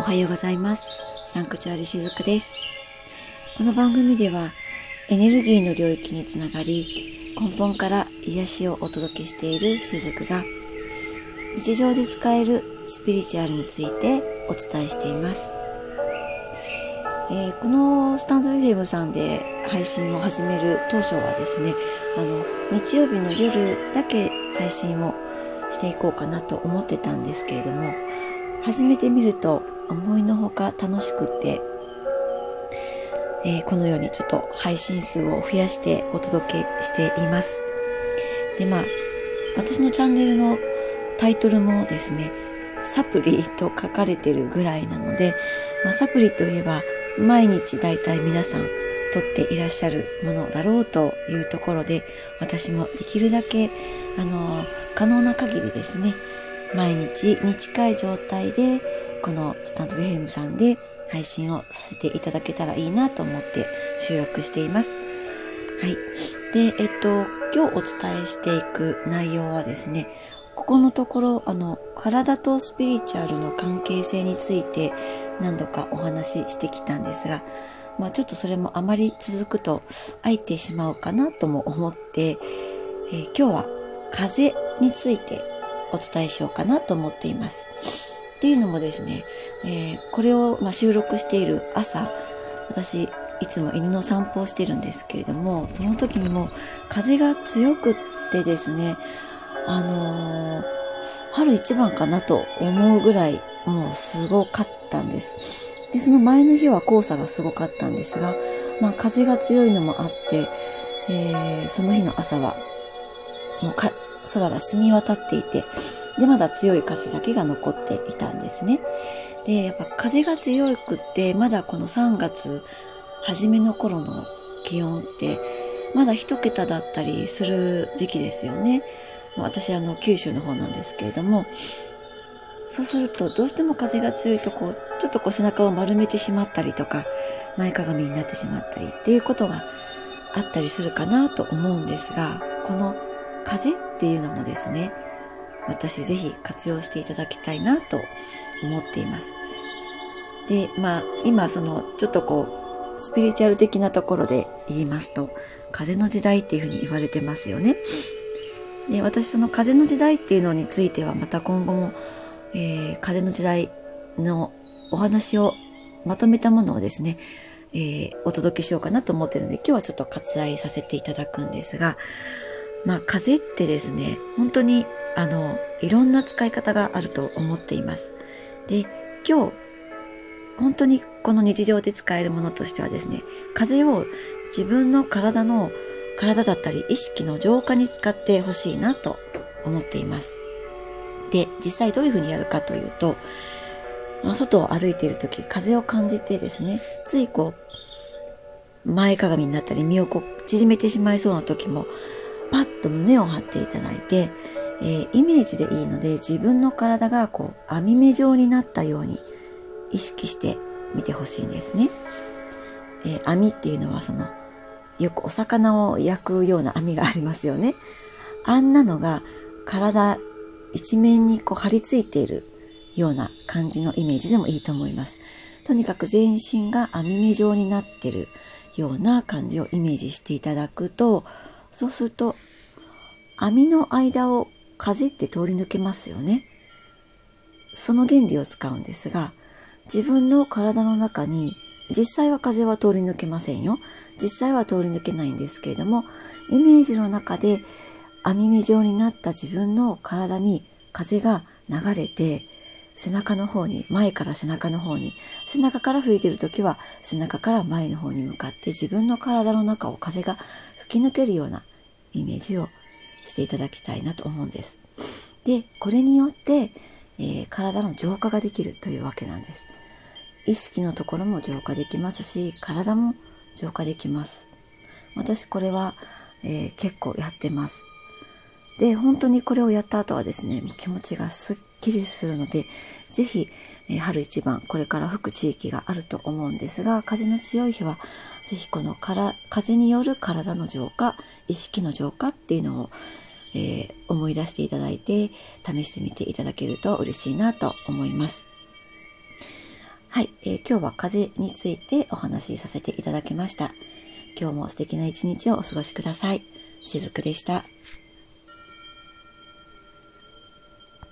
おはようございます。サンクチュアリしずくです。この番組ではエネルギーの領域につながり、根本から癒しをお届けしているしずくが、日常で使えるスピリチュアルについてお伝えしています。えーこのスタンド FM さんで配信を始める当初はですね、あの、日曜日の夜だけ配信をしていこうかなと思ってたんですけれども、始めてみると思いのほか楽しくって、えーこのようにちょっと配信数を増やしてお届けしています。で、まあ、私のチャンネルのタイトルもですね、サプリと書かれてるぐらいなので、まあ、サプリといえば毎日だいたい皆さん取っていらっしゃるものだろうというところで、私もできるだけ、あの、可能な限りですね、毎日に近い状態で、このスタンド FM さんで配信をさせていただけたらいいなと思って収録しています。はい。で、えっと、今日お伝えしていく内容はですね、ここのところ、あの、体とスピリチュアルの関係性について何度かお話ししてきたんですが、まあちょっとそれもあまり続くと空いてしまうかなとも思って、えー今日は風についてお伝えしようかなと思っています。っていうのもですね、えーこれを、ま、収録している朝、私、いつも犬の散歩をしてるんですけれども、その時にも風が強くってですね、あのー春一番かなと思うぐらい、もうすごかったんです。で、その前の日は黄砂がすごかったんですが、まあ風が強いのもあって、えーその日の朝は、もうか空が澄み渡っていて、で、まだ強い風だけが残っていたんですね。で、やっぱ風が強くって、まだこの3月初めの頃の気温って、まだ一桁だったりする時期ですよね。私、あの、九州の方なんですけれども、そうすると、どうしても風が強いと、こう、ちょっとこう背中を丸めてしまったりとか、前かがみになってしまったりっていうことがあったりするかなと思うんですが、この風っていうのもですね、私ぜひ活用していただきたいなと思っています。で、まあ、今その、ちょっとこう、スピリチュアル的なところで言いますと、風の時代っていうふうに言われてますよね。で、私その風の時代っていうのについてはまた今後も、えー風の時代のお話をまとめたものをですね、えーお届けしようかなと思ってるので、今日はちょっと割愛させていただくんですが、まあ風ってですね、本当にあの、いろんな使い方があると思っています。で、今日、本当にこの日常で使えるものとしてはですね、風を自分の体の、体だったり意識の浄化に使ってほしいなと思っています。で、実際どういうふうにやるかというと、外を歩いているとき、風を感じてですね、ついこう、前かがみになったり身をこう縮めてしまいそうな時も、パッと胸を張っていただいて、えーイメージでいいので自分の体がこう網目状になったように意識してみてほしいんですね。えー網っていうのはその、よくお魚を焼くような網がありますよね。あんなのが体一面にこう張り付いているような感じのイメージでもいいと思います。とにかく全身が網目状になってるような感じをイメージしていただくと、そうすると網の間を風って通り抜けますよね。その原理を使うんですが、自分の体の中に、実際は風は通り抜けませんよ。実際は通り抜けないんですけれども、イメージの中で網目状になった自分の体に風が流れて、背中の方に、前から背中の方に、背中から吹いてるときは背中から前の方に向かって自分の体の中を風がき抜けるようなイメージをしていただきたいなと思うんです。で、これによって、えー体の浄化ができるというわけなんです。意識のところも浄化できますし、体も浄化できます。私これは、えー結構やってます。で、本当にこれをやった後はですね、もう気持ちがすっきりするので、ぜひ、えー春一番、これから吹く地域があると思うんですが、風の強い日は、ぜひこのから風による体の浄化、意識の浄化っていうのをえー、思い出していただいて、試してみていただけると嬉しいなと思います。はい、えー、今日は風についてお話しさせていただきました。今日も素敵な一日をお過ごしください。しずくでした。